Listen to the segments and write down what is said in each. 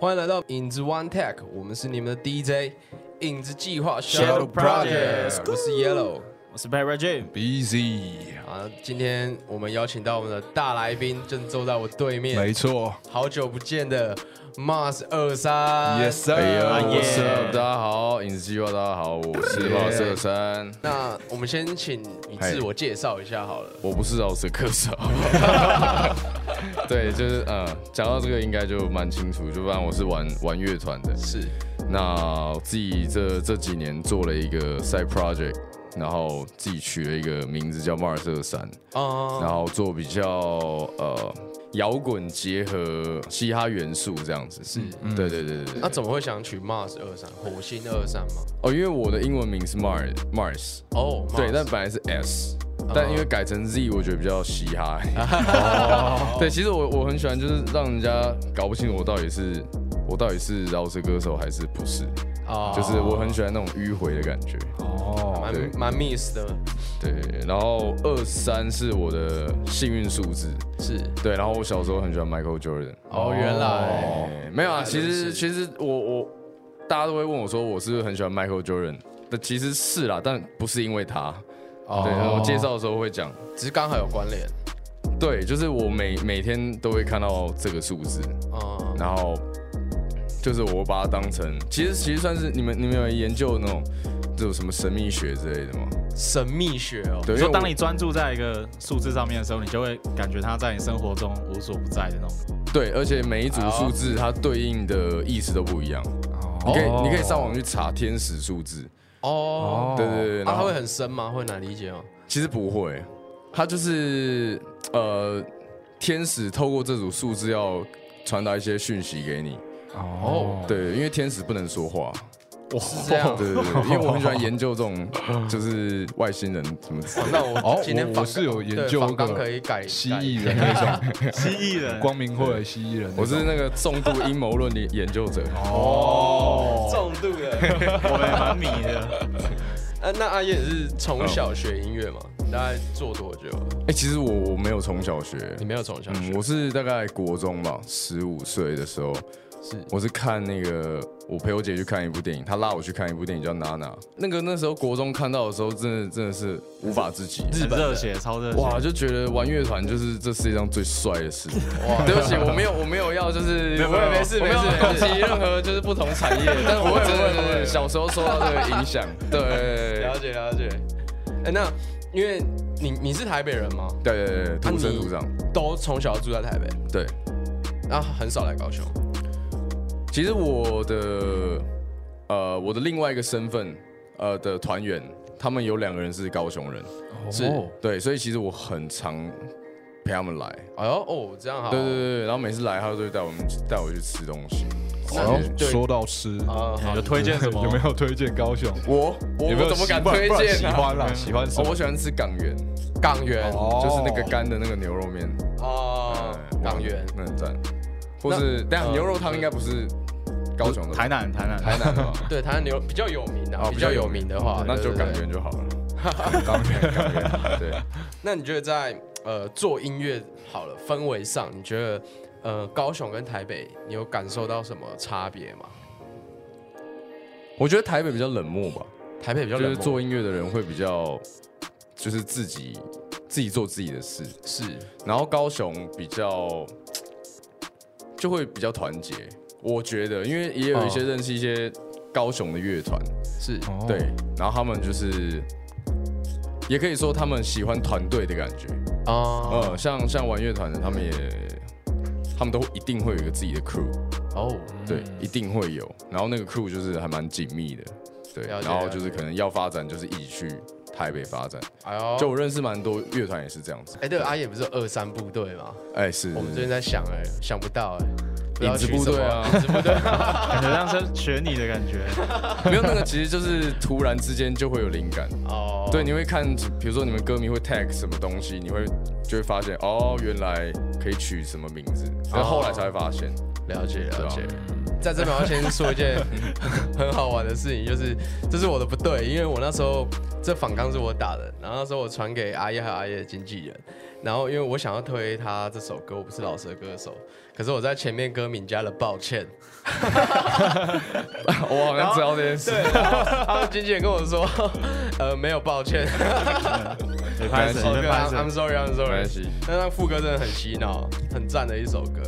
欢迎来到影子 One Tech，我们是你们的 DJ 影子计划 Shadow Project 我是 Yellow 我是 Bad Reggie，Busy，啊。今天我们邀请到我们的大来宾，正坐在我对面，没错。好久不见的 Mars 二三，Yes sir？大家好，影子计划，大家好，我是 Mas 二三。那我们先请你自我介绍一下好了。我不是饶舌歌手，对，就是呃，讲到这个应该就蛮清楚，就不然我是玩玩乐团的。是那自己这这几年做了一个 side project，然后自己取了一个名字叫 Mars 二三，啊，然后做比较呃摇滚结合嘻哈元素这样子。是。对对对对对。那怎么会想取 Mars 二三火星二三吗？哦，因为我的英文名是 Mars Mars，哦，对，但本来是 S，但因为改成 Z，我觉得比较嘻哈。哦。对，其实我我很喜欢，就是让人家搞不清楚我到底是我到底是饶舌歌手还是不是，哦。就是我很喜欢那种迂回的感觉。哦，对。蛮蛮 miss 的，对，然后二三是我的幸运数字，是。对，然后我小时候很喜欢 Michael Jordan。哦，原来。哎，没有啊，其实其实我我大家都会问我说我是不是很喜欢 Michael Jordan，但其实是啦，但不是因为他。哦。对，我介绍的时候会讲。只是刚好有关联，对，就是我每每天都会看到这个数字，嗯，然后就是我把它当成，其实其实算是你们你们有研究那种这种什么神秘学之类的吗？神秘学哦，对，因为你说我当你专注在一个数字上面的时候，你就会感觉它在你生活中无所不在的那种。对，而且每一组数字它对应的意思都不一样，你可以你可以上网去查天使数字，哦，对对对，它会很深吗？会难理解吗？其实不会，它就是呃天使透过这组数字要传达一些讯息给你，哦，对，因为天使不能说话。是这样，对对对，因为 我很喜欢研究这种就是外星人什么之类的。那我哦今天访我我是有研究访纲个可以改蜥蜴人。那种 蜥蜴人，光明会的蜥蜴人，我是那个重度阴谋论的研究者。哦，重度的。我们也蛮迷的。啊，那阿燕也是从小学音乐嘛？你大概做多久了？哎，其实我我没有从小学，你没有从小学嗯，我是大概国中吧，十五岁的时候，是我是看那个我陪我姐去看一部电影，她拉我去看一部电影叫《娜娜》，那个那时候国中看到的时候，真的真的是无法自己。日本热血，超热血。哇，就觉得玩乐团就是这世界上最帅的事。哇，对不起，我没有，我没有要就是，没有没事没有没事攻击任何就是不同产业，但是我真的就是小时候受到这个影响。对，了解了解。哎，那因为你你是台北人吗？对对对，土生土长。都从小住在台北，对，那很少来高雄。其实我的呃我的另外一个身份呃的团员，他们有两个人是高雄人，是哦对，所以其实我很常陪他们来。哎呦哦，这样好。对对对，对然后每次来，他都会带我们带我去吃东西。那哦对说到吃，啊，有推荐什么？有没有推荐高雄？我我有没有我怎么敢喜欢推荐喜？欢啦，喜欢什哦，么我？喜欢吃港元，港元哦就是那个干的那个牛肉面，哦，哎港元那很赞。或是，但呃牛肉汤应该不是高雄的，台南，台南，台南的？对，台南牛比较有名的，哦比较有名的话，那就港元就好了。港元，港元，对。那你觉得在呃做音乐好了氛围上，你觉得呃高雄跟台北，你有感受到什么差别吗？我觉得台北比较冷漠吧，台北比较冷漠就是做音乐的人会比较，就是自己自己做自己的事，是然后高雄比较就会比较团结，我觉得，因为也有一些哦认识一些高雄的乐团，是。哦对，然后他们就是，也可以说他们喜欢团队的感觉，啊嗯，像像玩乐团的，他们也，他们都一定会有一个自己的 crew，哦。对，一定会有，然后那个 crew 就是还蛮紧密的，对，然后就是可能要发展，就是一起去台北发展，哎呦。就我认识蛮多乐团也是这样子，哎，对，阿野不是有二三部队吗？哎，是，我们最近在想，哎，想不到，哎，影子部队啊。影子部队，感觉像是学你的感觉。没有那个，其实就是突然之间就会有灵感。哦，对，你会看，比如说你们歌迷会 tag 什么东西，你会就会发现，哦，原来可以取什么名字，然后后来才会发现。了解了解。对。在这边我要先说一件 很好玩的事情，就是这是我的不对，因为我那时候这访纲是我打的，然后那时候我传给阿叶还有阿叶的经纪人，然后因为我想要推他这首歌，我不是老舌歌手，可是我在前面歌名加了抱歉，我好像知道这件事。对，然后他们经纪人跟我说，呃，没有抱歉，没关系，没拍 I'm 谁 I'm。sorry I'm 没 sorry 关。系，但那副歌真的很洗脑，很赞的一首歌。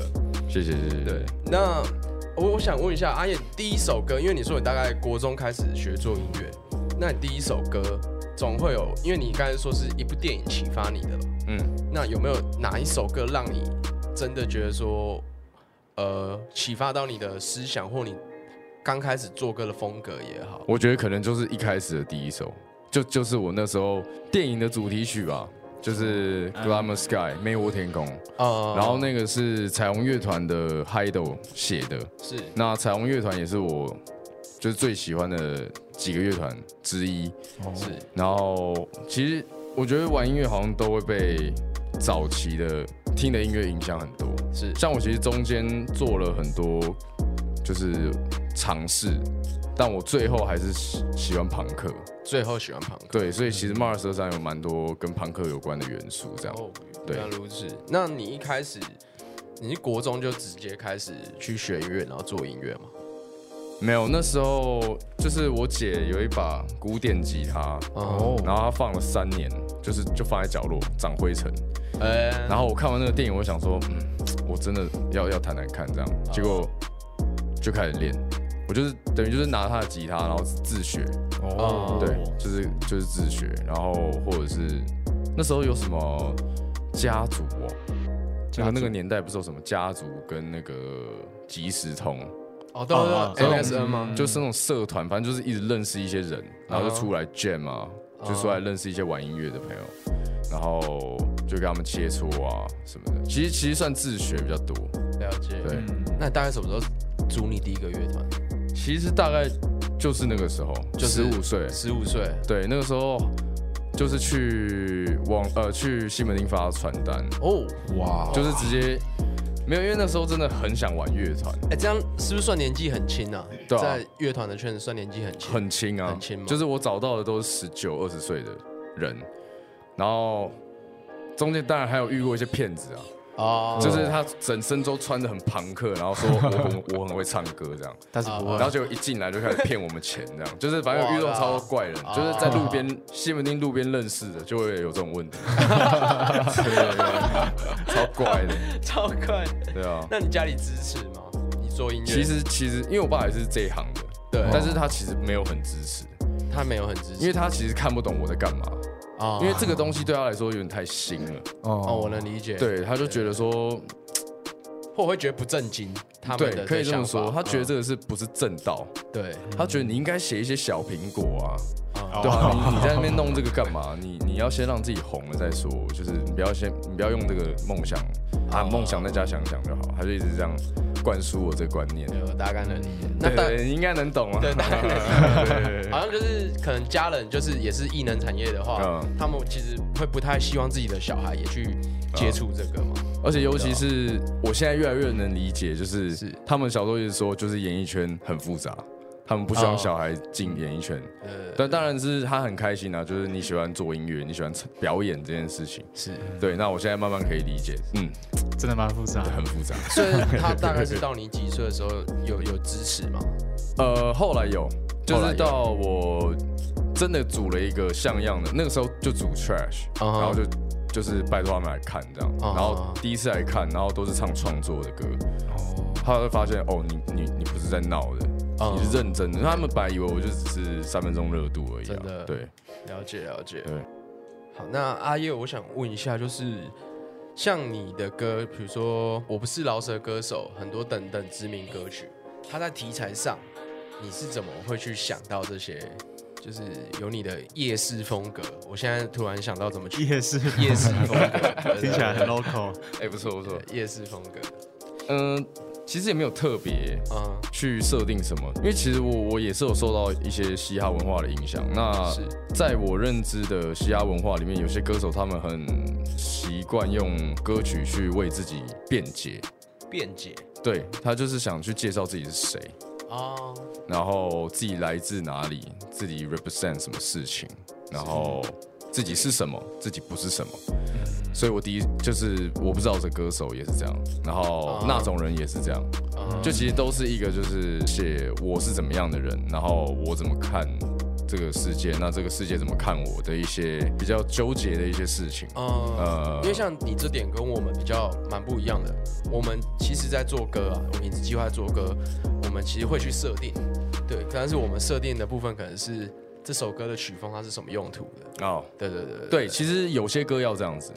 谢谢谢谢。对，那我我想问一下阿燕，第一首歌，因为你说你大概国中开始学做音乐，那你第一首歌总会有，因为你刚才说是一部电影启发你的，嗯，那有没有哪一首歌让你真的觉得说，呃，启发到你的思想，或你刚开始做歌的风格也好？我觉得可能就是一开始的第一首，就就是我那时候电影的主题曲吧，就是《Glamour Sky》魅惑天空。呃然后那个是彩虹乐团的 Hido 写的，是。那彩虹乐团也是我就是最喜欢的几个乐团之一。是。然后其实我觉得玩音乐好像都会被早期的听的音乐影响很多。是。像我其实中间做了很多就是尝试，但我最后还是喜喜欢朋克。最后喜欢朋克。对，所以其实 Mars 车上有蛮多跟朋克有关的元素，这样。哦，对原来如此。那你一开始你是国中就直接开始去学音乐，然后做音乐吗？没有，那时候就是我姐有一把古典吉他，哦，然后她放了三年，就是就放在角落长灰尘。哎，然后我看完那个电影，我想说，嗯，我真的要要弹弹看这样，结果就开始练。我就是等于就是拿他的吉他，然后自学，哦对，就是就是自学，然后或者是那时候有什么家族哦，那个那个年代不是有什么家族跟那个即时通，哦，对哦对，MSN 吗？就是那种社团，反正就是一直认识一些人，然后就出来 jam 啊，哦就出来认识一些玩音乐的朋友，然后就跟他们切磋啊什么的。其实其实算自学比较多，了解。对，嗯，那你大概什么时候组你第一个乐团？其实大概就是那个时候，就十五岁，十五岁。对，那个时候就是去往呃去西门町发传单，哦，哇，就是直接没有，因为那时候真的很想玩乐团，哎，这样是不是算年纪很轻啊？对啊。在乐团的圈子算年纪很轻。很轻啊，很轻就是我找到的都是十九、二十岁的人，然后中间当然还有遇过一些骗子啊，哦，就是他整身都穿的很朋克，然后说 我很我很会唱歌这样，但是不会。然后结果一进来就开始骗我们钱这样，就是反正有遇到超多怪人，就是在路边西门町路边认识的就会有这种问题，超怪的，超怪。对啊。那你家里支持吗？你做音乐？其实其实因为我爸也是这一行的，对，但是他其实没有很支持，他没有很支持，因为他其实看不懂我在干嘛，啊因为这个东西对他来说有点太新了，哦，我能理解。，对，他就觉得说，或会觉得不正经。他们对，的可以这么说，他觉得嗯这个是不是正道？对，他觉得你应该写一些小苹果啊，啊对啊，你你在那边弄这个干嘛？你你要先让自己红了再说，就是你不要先你不要用这个梦想啊，梦想在家想想就好，他就一直这样灌输我这个观念。对，我大概能理解。那大应该能懂啊。对大概能 好像就是可能家人就是也是艺能产业的话，嗯他们其实会不太希望自己的小孩也去接触这个嘛。而且尤其是我现在越来越能理解，就是是他们小时候一直说，就是演艺圈很复杂，他们不希望哦小孩进演艺圈。呃，但当然是他很开心啊，就是你喜欢做音乐，你喜欢表演这件事情。是，对，那我现在慢慢可以理解，嗯，真的蛮复杂。很复杂。所以他大概是到你几岁的时候有有支持吗？呃，后来有，就是到我真的组了一个像样的，那个时候就组 trash，、然后就就是拜托他们来看这样，然后第一次来看，然后都是唱创作的歌，哦，他会发现哦，你你你不是在闹的，嗯。你是认真的。他们本来以为我就只是三分钟热度而已、啊，真的。对，了解了解。对。好，那阿叶，我想问一下，就是像你的歌，比如说《我不是饶舌歌手》，很多等等知名歌曲，它在题材上，你是怎么会去想到这些？就是有你的夜市风格，我现在突然想到怎么去夜市夜市风格，听起来很 local，哎、不错不错，夜市风格，嗯、其实也没有特别啊，去设定什么，因为其实我我也是有受到一些嘻哈文化的影响。那在我认知的嘻哈文化里面，有些歌手他们很习惯用歌曲去为自己辩解，辩解。对他就是想去介绍自己是谁，啊，然后自己来自哪里，自己 represent 什么事情，然后自己是什么，自己不是什么。所以我第一就是我不知道这歌手也是这样，然后哦那种人也是这样，嗯就其实都是一个就是写我是怎么样的人，然后我怎么看这个世界，那这个世界怎么看我的一些比较纠结的一些事情。嗯，呃。因为像你这点跟我们比较蛮不一样的，我们其实在做歌啊，我们一直计划做歌，我们其实会去设定，对，但是我们设定的部分可能是这首歌的曲风它是什么用途的，哦，对对对对，其实有些歌要这样子。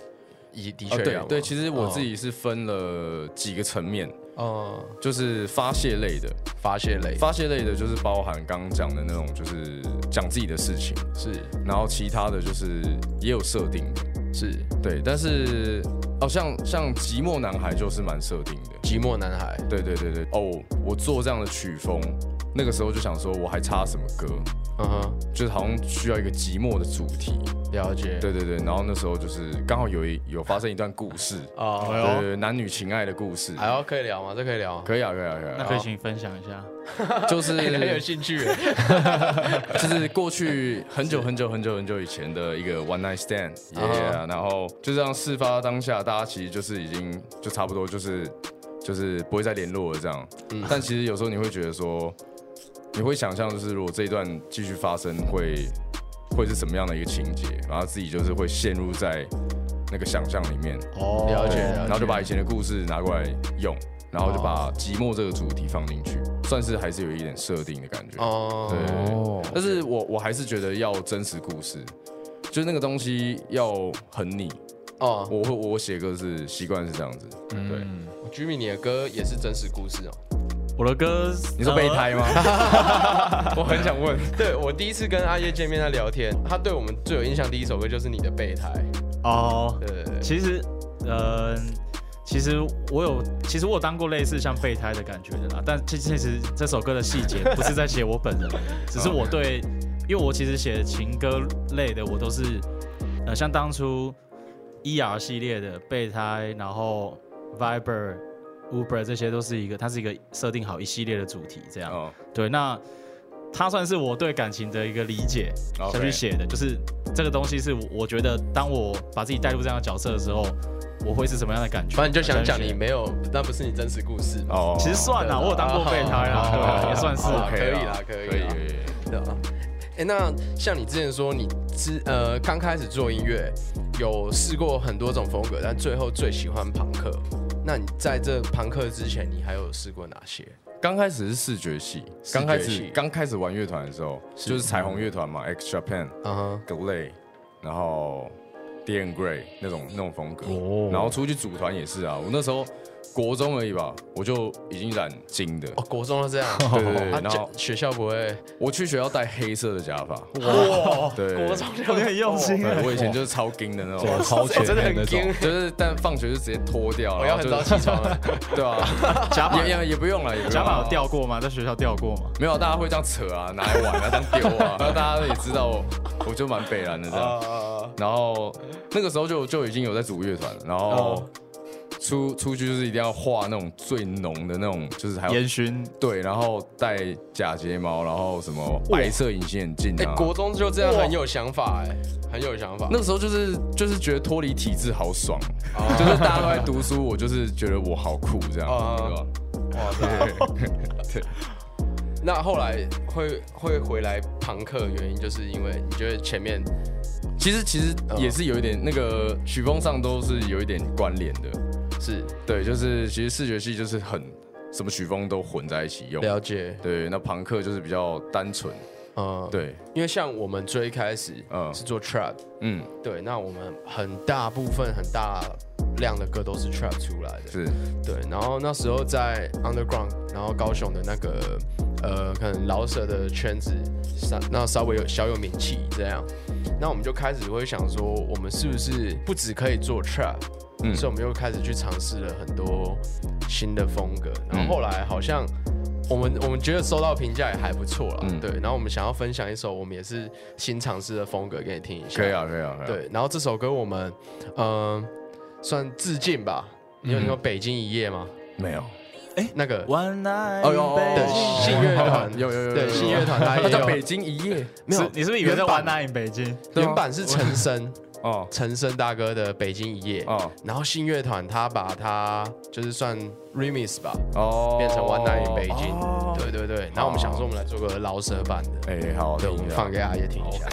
也的哦确要对对，其实我自己是分了几个层面，哦。就是发泄类的，发泄类。发泄类的就是包含刚刚讲的那种，就是讲自己的事情，是。然后其他的就是也有设定的，是。对，但是哦，像像寂寞男孩就是蛮设定的，寂寞男孩，对对对对，哦，我做这样的曲风，那个时候就想说我还差什么歌，嗯哼，就是好像需要一个寂寞的主题，了解，对对对，然后那时候就是刚好有一有发生一段故事，哦，哎呦。对对对，男女情爱的故事，还要可以聊吗？这可以聊？可以啊可以啊可以啊，那可以请你分享一下。就是 哎很有兴趣。耶，就是过去很久很久很久很久以前的一个 one night stand，yeah，、然后就这样事发当下，大家其实就是已经就差不多就是就是不会再联络了这样。嗯。但其实有时候你会觉得说，你会想象就是如果这一段继续发生会会是什么样的一个情节，然后自己就是会陷入在那个想象里面，哦了解然后就把以前的故事拿过来用，然后就把寂寞这个主题放进去，算是还是有一点设定的感觉。哦，对哦，但是我我还是觉得要真实故事，就是那个东西要很你。哦，我会我写歌是习惯是这样子，对。嗯，Jimmy，你的歌也是真实故事哦。我的歌，你说备胎吗？我很想问。对我第一次跟阿叶见面在聊天，他对我们最有印象第一首歌就是你的备胎。呃哦，对对对，其实，呃，其实我有，其实我有当过类似像备胎的感觉的啦。但其其实这首歌的细节不是在写我本人，只是我对，因为我其实写情歌类的，我都是，呃，像当初 ER 系列的备胎，然后 Viber、Uber 这些都是一个，它是一个设定好一系列的主题这样。哦，对，那它算是我对感情的一个理解下去写的，就是这个东西是我我觉得当我把自己带入这样的角色的时候，我会是什么样的感觉？反正你就想讲你没有，那不是你真实故事嘛？哦其实算了，我有当过备胎啊，也算是可以啦可以啦可以可以。对啊。哎、那像你之前说你之呃刚开始做音乐，有试过很多种风格，但最后最喜欢朋克。那你在这朋克之前，你还有试过哪些？刚开始是视觉系，刚开始刚开始玩乐团的时候，就是彩虹乐团嘛，X Japan、嗯哼，Glay，然后 D and Gray 那种那种风格。哦然后出去组团也是啊，我那时候国中而已吧，我就已经染金的。哦，国中都这样。对对对啊然后学校不会我去学校戴黑色的假发，哇，对，国中就很用心。我以前就是超金的那走种，超前真的那种，就是但放学就直接脱掉了，我要很早起床了。对啊，假发也也也不用了，也不用甲板有了掉过吗？在学校掉过吗？没有，大家会这样扯啊，拿来玩啊，这样丢啊，然后大家也知道我，我就蛮北蓝的这样。啊，然后那个时候就就已经有在组乐团了，然后哦出出去就是一定要画那种最浓的那种，就是还有烟熏对，然后戴假睫毛，然后什么白色隐形眼镜哎、啊。国中就这样很有想法哎、很有想法。那个时候就是就是觉得脱离体制好爽，哦就是大家都在读书，我就是觉得我好酷这样，哦对吧？哇塞！那后来会会回来朋克，原因就是因为你觉得前面其实其实嗯。也是有一点那个曲风上都是有一点关联的，是。对，就是其实视觉系就是很什么曲风都混在一起用，了解，对，那朋克就是比较单纯，嗯，，对，因为像我们最开始嗯。是做 trap，嗯，对，那我们很大部分很大量的歌都是 trap 出来的，是，对，然后那时候在 underground，然后高雄的那个呃，可能老舍的圈子，稍那稍微有小有名气这样，那我们就开始会想说，我们是不是不止可以做 trap，嗯所以我们又开始去尝试了很多新的风格，然后后来好像。我们我们觉得收到评价也还不错了，嗯对。然后我们想要分享一首我们也是新尝试的风格给你听一下，可以啊，可以啊，可以啊，对，然后这首歌我们，嗯、算致敬吧。你有听过《北京一夜》吗？没有，哎那个。One Night 哦哟北对信乐团。有有有有对信乐团它也有它叫北京一夜。没有，你是不是以为在原版。One Night in 北京？原版是陈升哦。陈升大哥的《北京一夜》哦。然后信乐团他把他就是算 remix 吧，哦。变成 One Night in 北京。哦。对对对，然后我们想说我们来做个饶舌版的，哎，好，对，我们放给阿爷听一下。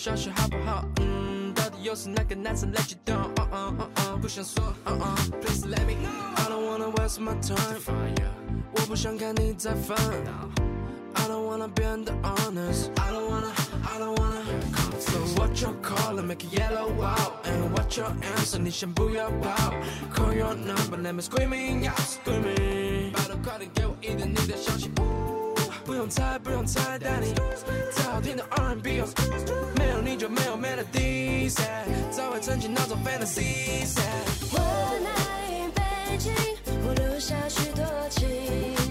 一点你的消息好不好？嗯，到底又是哪个男生 let you down？哦哦哦哦，不想说，哦哦，please let me know。I don't wanna waste my time，我不想看你再烦。I don't wanna 变得 honest，I don't wanna，I don't wanna。So what you call it, make it yellow out And what your answer, 你先不要跑 Call your number, let me screaming out, screaming 拜托快点给我一点你的消息 不用猜，不用猜，带你最好听的 R&B 哦，没有你就没有 melody，早已沉浸那种 fantasy。One night in 北京，我留下许多情。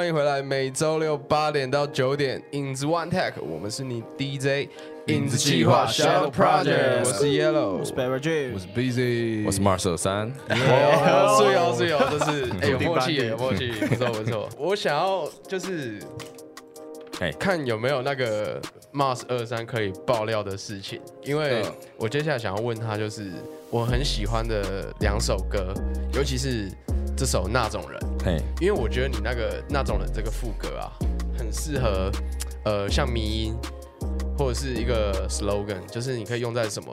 欢迎回来，每周六八点到九点，影子 One Tech，我们是你 DJ 影子计划 Shadow Project，我是 Yellow，我是 Barry J，我是 Busy，我是 Marcel 三，哦，是有是有，这是 哎有第默契有默契，不错不错。我想要就是哎看有没有那个 Mars 二三可以爆料的事情，因为嗯。我接下来想要问他，就是我很喜欢的两首歌，尤其是这首那种人。嘿，因为我觉得你那个那种人这个副歌啊，很适合呃像迷音或者是一个 slogan，就是你可以用在什么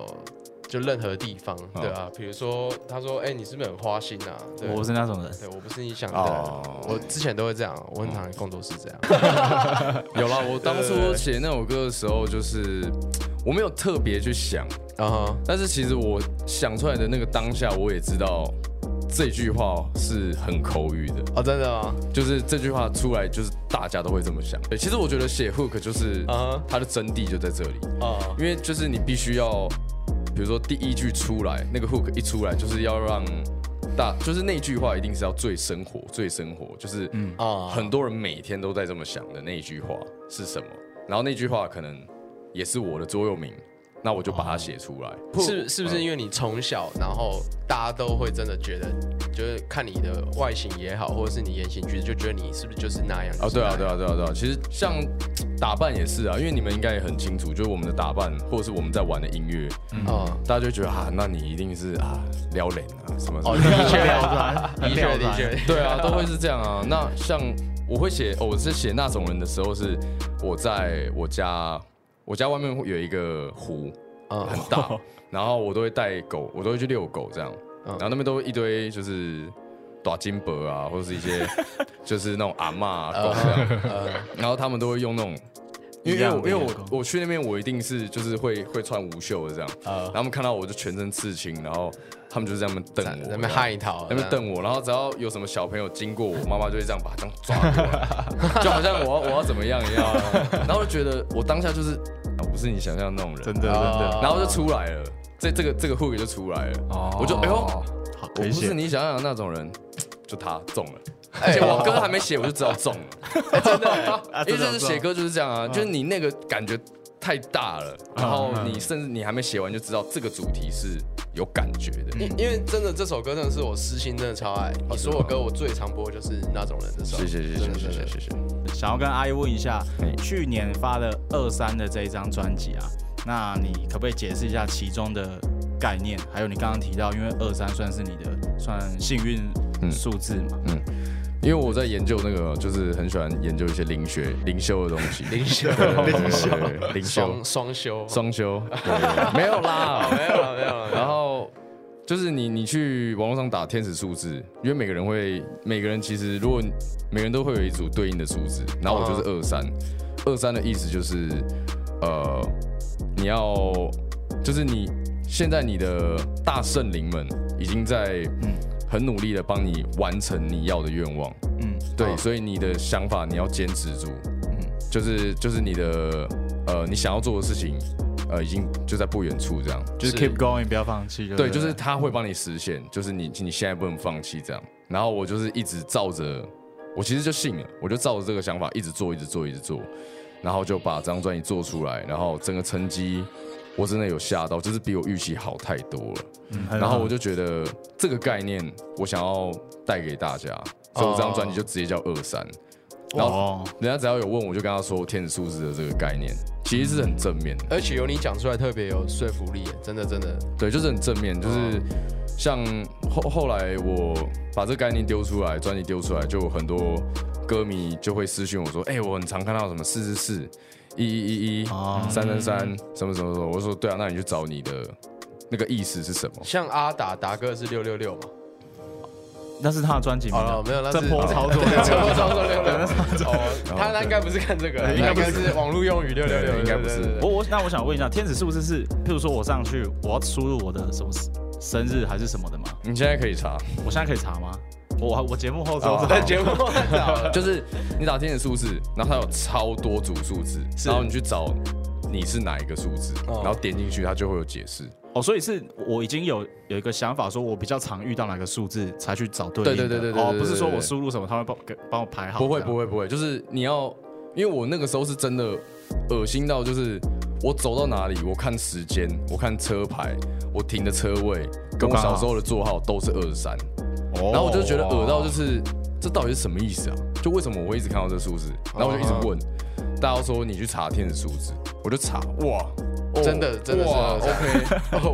就任何地方，哦对啊，比如说他说，哎、你是不是很花心啊？对我不是那种人。对我不是你想的，哦我之前都会这样，我很常工作室这样。有啦，我当初写那首歌的时候，就是我没有特别去想，然后但是其实我想出来的那个当下，我也知道这句话是很口语的，哦，真的吗？就是这句话出来，就是大家都会这么想。对，其实我觉得写 hook 就是啊它的真谛就在这里，啊，因为就是你必须要，比如说第一句出来，那个 hook 一出来，就是要让大，就是那句话一定是要最生活、最生活，就是嗯。啊很多人每天都在这么想的那一句话是什么，然后那句话可能也是我的座右铭，那我就把它写出来。是是不是因为你从小，然后大家都会真的觉得，就是看你的外形也好，或者是你言行举止，就觉得你是不是就是那样？哦，对啊，对啊，啊，对啊，对啊。其实像打扮也是啊，因为你们应该也很清楚，就是我们的打扮，或者是我们在玩的音乐，哦，大家就觉得啊，那你一定是啊撩人啊什么什哦，的确，撩人的确，的确，对啊，都会是这样啊。那像我会写，哦我是写那种人的时候，是我在我家，我家外面会有一个湖，嗯。很大，然后我都会带狗，我都会去遛狗这样，嗯。然后那边都一堆就是短金箔啊，或者是一些 就是那种阿嬷啊狗这样，呃，然后他们都会用那种。因为因为我因为我我去那边我一定是就是会会穿无袖的这样，呃然后他们看到我就全身刺青，然后他们就是在那边瞪我，在那边害一那边瞪我，然后只要有什么小朋友经过我，妈妈就会这样把他这样抓过来，就好像我要我要怎么样一样，然后就觉得我当下就是啊我不是你想象那种人，真的真的，然后就出来了，这这个这个 hook 就出来了，哦。我就哎呦，好我。不是你想象的那种人，就他中了。哎。而且我歌还没写，我就知道中了，真的，啊因为真的就是写歌就是这样啊，就是你那个感觉太大了，然后嗯你甚至你还没写完就知道这个主题是有感觉的。因因为真的这首歌真的是我私心真的超爱，你所有歌我最常播就是那种人的时候，谢谢谢谢谢谢。想要跟阿姨问一下，去年发的二三的这一张专辑啊，那你可不可以解释一下其中的概念？还有你刚刚提到，因为二三算是你的算幸运数字嘛，嗯因为我在研究那个，就是很喜欢研究一些灵学、灵修的东西。灵修。对对对对对 灵修。双、修，双修，对 没有啦，没有了没有了。然后就是你你去网络上打天使数字，因为每个人会每个人其实如果每个人都会有一组对应的数字，然后我就是二三，二三的意思就是呃你要就是你现在你的大圣灵们已经在很努力的帮你完成你要的愿望，嗯，对，哦所以你的想法你要坚持住，嗯，就是就是你的呃你想要做的事情，呃已经就在不远处这样，就是是 keep going，不要放弃。对，就是他会帮你实现，就是你你现在不能放弃这样。然后我就是一直照着，我其实就信了，我就照着这个想法一直做，一直做，一直做，然后就把这张专辑做出来，然后整个成绩我真的有吓到，就是比我预期好太多了。嗯然后我就觉得这个概念我想要带给大家，所以我这张专辑就直接叫二三。然后哦，人家只要有问，我就跟他说天使数字的这个概念，其实是很正面的。而且由你讲出来特别有说服力，真的真的。对，就是很正面，就是像后后来我把这个概念丢出来，专辑丢出来，就有很多歌迷就会私信我说，哎、我很常看到什么四四四、一一一一、哦三三三，什么什么什么，我说对啊，那你去找你的那个意思是什么？像阿达达哥是六六六嘛？那是他的专辑名啊，好了，没有，那这是波操作这波操作六六六。哦，他他应该不是看这个，应该不是网络用语六六六，应该不是我我那我想问一下，天使是不是是，譬如说我上去，我要输入我的什么生日还是什么的吗？你现在可以查，我现在可以查吗？我我节目后哦说在节目太早 了。就是你打天使数字，然后它有超多组数字，然后你去找你是哪一个数字，哦然后点进去，它就会有解释。哦，所以是我已经有有一个想法，说我比较常遇到哪个数字才去找对应。对对对对对哦，不是说我输入什么，他会帮给帮我排好。不会不会不会，就是你要，因为我那个时候是真的恶心到，就是我走到哪里，我看时间，我看车牌，我停的车位，跟我小时候的座号都是二十三，哦然后我就觉得恶到就是这到底是什么意思啊？就为什么我会一直看到这数字？然后我就一直问，大家都说你去查天使数字，我就查，哇。哦真的真的是 OK，然后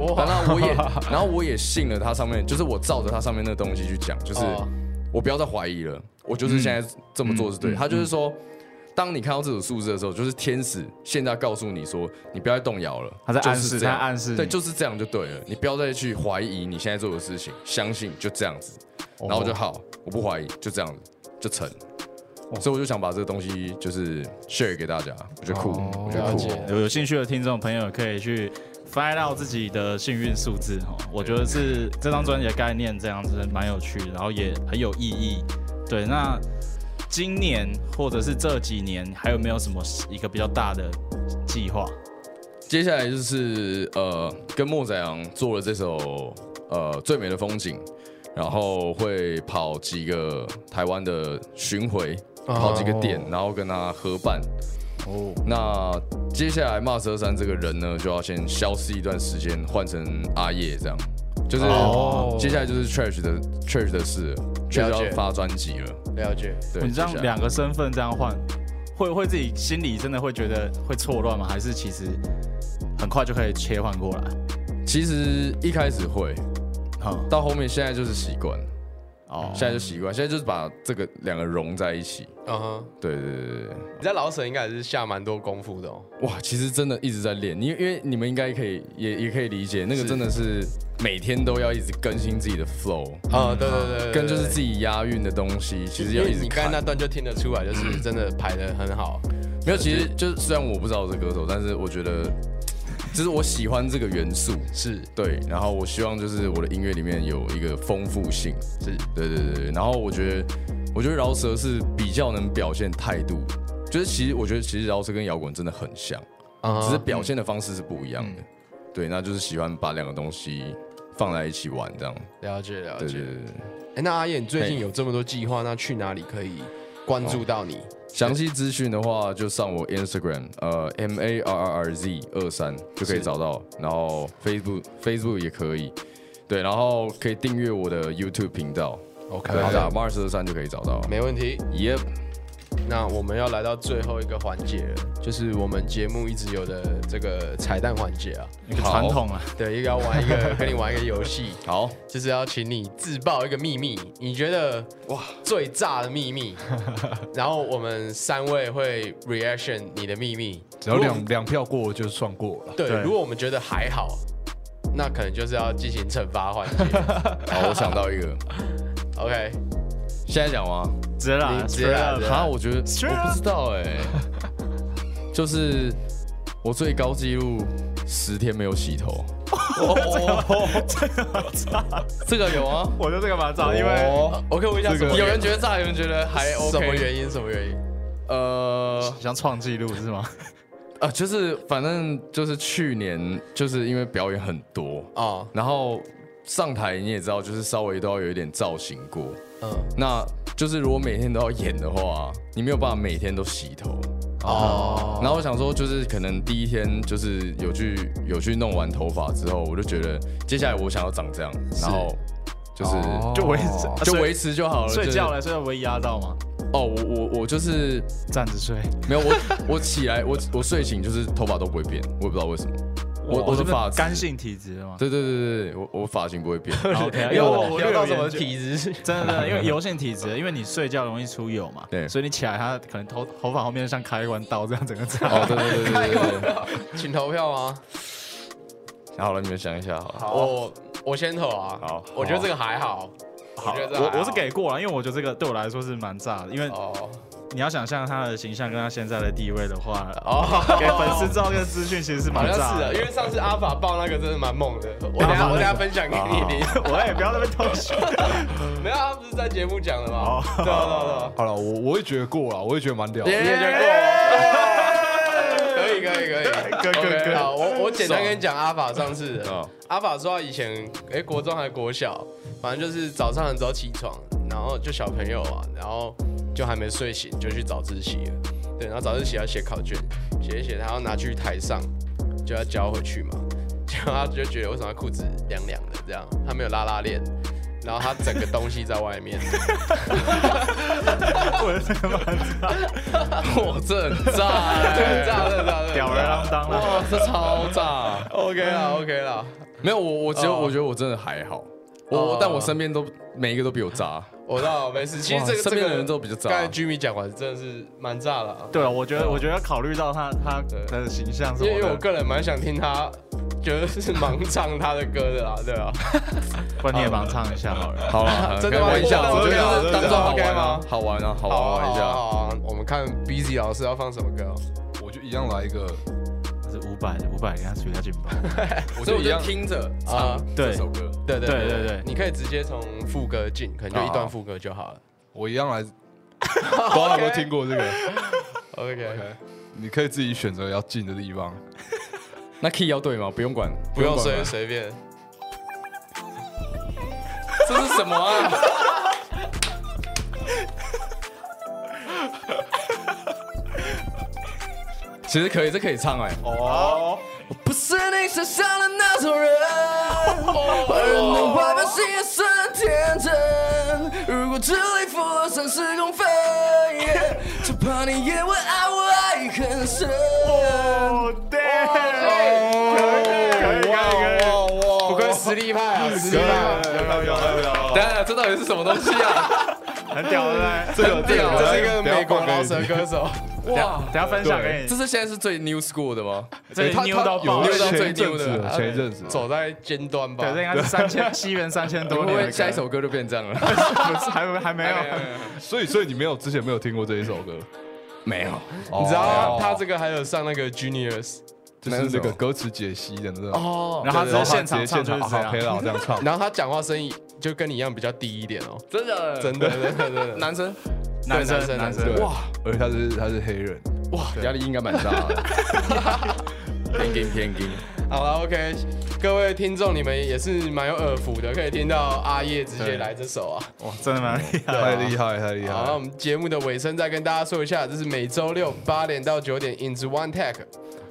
我也，然后我也信了它上面，就是我照着它上面那个东西去讲，就是哦我不要再怀疑了，我就是现在这么做是对他就是说，当你看到这组数字的时候，就是天使现在告诉你说，你不要再动摇了，他在暗示，就是他在暗示，对，就是这样就对了，你不要再去怀疑你现在做的事情，相信就这样子，哦然后我就好，我不怀疑，就这样子就成。所以我就想把这个东西就是 share 给大家，我觉得酷，我觉得酷。有有兴趣的听众朋友可以去 find out 自己的幸运数字哈。我觉得是这张专辑的概念这样子蛮有趣的，然后也很有意义。对，那今年或者是这几年还有没有什么一个比较大的计划？接下来就是呃，跟莫仔阳做了这首呃最美的风景，然后会跑几个台湾的巡回，跑几个店，然后跟他合办。哦，那接下来 Mars 二三这个人呢，就要先消失一段时间，换成阿叶这样，就是哦。接下来就是 Trash 的 Trash 的事了解要发专辑了。了解。对，你这样两个身份这样换，会会自己心里真的会觉得会错乱吗？还是其实很快就可以切换过来？其实一开始会，哈，到后面现在就是习惯，哦，现在就习惯，现在就是把这个两个融在一起。嗯哼，对对对对对。你在老舍应该也是下蛮多功夫的哦。哇，其实真的一直在练，因为因为你们应该可以也也可以理解，那个真的是每天都要一直更新自己的 flow，啊，对对对对，跟就是自己，押韵的东西，其实要一直看你刚才那。段就听得出来，就是真的排的很好。没有，其实就是虽然我不知道我是歌手，但是我觉得就是我喜欢这个元素，是对，然后我希望就是我的音乐里面有一个丰富性，是，对对对对，然后我觉得我觉得饶舌是比较能表现态度，就是其实我觉得其实饶舌跟摇滚真的很像。啊只是表现的方式是不一样的。对，那就是喜欢把两个东西放在一起玩，这样。了解了解对对。对对。哎，那阿燕，你最近有这么多计划，那去哪里可以关注到你？详细资讯的话，就上我 Instagram，呃，M A R R R Z 二三就可以找到，然后 Facebook Facebook 也可以。对，然后可以订阅我的 YouTube 频道，OK，好的 Mars 二三就可以找到。没问题。Yep。那我们要来到最后一个环节了，就是我们节目一直有的这个彩蛋环节啊。一个传统啊，对，一个要玩一个跟你玩一个游戏，好，就是要请你自爆一个秘密，你觉得哇最炸的秘密，然后我们三位会 reaction 你的秘密，只要两两票过就算过了。对，对如果我们觉得还好，那可能就是要进行惩罚环节。好，我想到一个，OK，现在讲吗？直接啦，你直接来 straight up 直接来啊，我觉得我不知道哎、就是我最高纪录十天没有洗头，这个炸，这个有啊。我觉得这个蛮炸，因为哦我可以问一下这个什么有人觉得炸，有人觉得还 OK。什么原因？什么原因？呃想创纪录是吗？啊，就是反正就是去年就是因为表演很多，啊，然后上台你也知道，就是稍微都要有一点造型过。嗯，那就是如果每天都要演的话，你没有办法每天都洗头。哦，然后我想说，就是可能第一天就是有去有去弄完头发之后，我就觉得接下来我想要长这样，然后就是哦就维持就维持就好了。睡觉了了，睡觉不会压到吗？哦，我我我就是站着睡，没有我 我起来我我睡醒就是头发都不会变，我也不知道为什么。我我的是发干性体质的吗？对对对对对，我我发型不会变。OK，因为因为我我到什么体质？真 的真的，因为油性体质，因为你睡觉容易出油嘛，对所以你起来它可能头头发后面像开关刀这样整个炸。哦，对对对对。请投票吗？好了，你们想一下好了。我我先投啊。好我觉得这个还好。好我我是给过了，因为我觉得这个对我来说是蛮炸的，因为哦你要想象他的形象跟他现在的地位的话，哦，给粉丝知道这个资讯其实是好像是啊，蛮炸的。因为上次阿法爆那个真的蛮猛的，我等下我等下分享给你听。我也不要那边偷笑。没有，他不是在节目讲的吗哦？对啊对啊对啊。好了，我我也觉得过了，我也觉得蛮屌的。你也觉得过？可以可以可以，哥哥 OK，哥好，我我简单跟你讲阿法上次阿法说他以前哎、国中还国小，反正就是早上很早起床，然后就小朋友啊，然后就还没睡醒就去早自习了，对，然后早自习要写考卷，写一写他要拿去台上就要交回去嘛，结果他就觉得为什么他裤子凉凉的这样，他没有拉拉链。然后他整个东西在外面，我这个蛮炸，哇，这很炸欸，这样这样这样吊儿郎当了。哇，这超炸。，OK 啦 OK 啦，没有，我我只有哦。我觉得我真的还好，我但我身边都每一个都比我渣，我知道没事。其实这个身边的人都比较渣。刚才 Jimmy 讲完真的是蛮炸的、啊，对啊，我觉得我觉得考虑到他他的形象什因为因为我，个人蛮想听他，觉得是盲唱他的歌的啦，对啊。不然你也帮唱一下好了。好 了，真的吗？可以玩一下，我觉得当做好 OK 吗？好玩啊，好玩玩一下。好我们看 Busy 老师要放什么歌哦，我就一样来一个，百五百，给他举下劲爆。所以我就听着啊唱对这首歌。对对对对对你可以直接从副歌进，可能就一段副歌就好了。我一样来，不知道有没有听过这个 OK，？OK，你可以自己选择要进的地方。那 key 要对吗？不用管，不用随随便。这是什么啊？其实可以，这可以唱哎。哦，我不是你想象的那种人，坏人的外表心也是很天真。如果智力负了三十公分，就怕你也会爱我爱很深。哦对，可以可以可以，不愧实力派啊，实力派。有有有有等一下，这到底是什么东西啊？很屌的。这个这个，这是一个美国饶舌歌手，哇，等下分享给你，这是现在是最 new school 的吗？这里扭到最前一阵子牛的前一阵子走在尖端吧对，。这应该是三千西元三千 会不多。会下一首歌就变这样了？还没还没有？所以所以你没有之前没有听过这一首歌，没有，你知道哦他这个还有上那个 Juniors，就是那个歌词解析的那种，哦然后他现场唱就是这样 OK 了这样唱。然后他讲话声音就跟你一样比较低一点哦，真的？真的。真的真的。男生男生。男生。哇，而且他是他是黑人，哇，压力应该蛮大。的。偏硬偏硬，好了，OK，各位听众，你们也是蛮有耳福的，可以听到阿叶直接来这首啊。哇，真的蛮厉害。太厉害太厉好，那害我。们节目的尾声再跟大家说一下，这是每周六八点到九点，影子 One Tech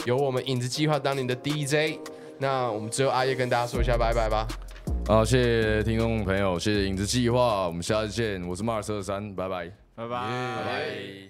由我们影子计划当您的 DJ。那我们只有阿叶跟大家说一下拜拜吧。好，谢谢听众朋友，谢谢影子计划，我们下次见，我是 Mars 二三，拜拜。拜拜。拜拜。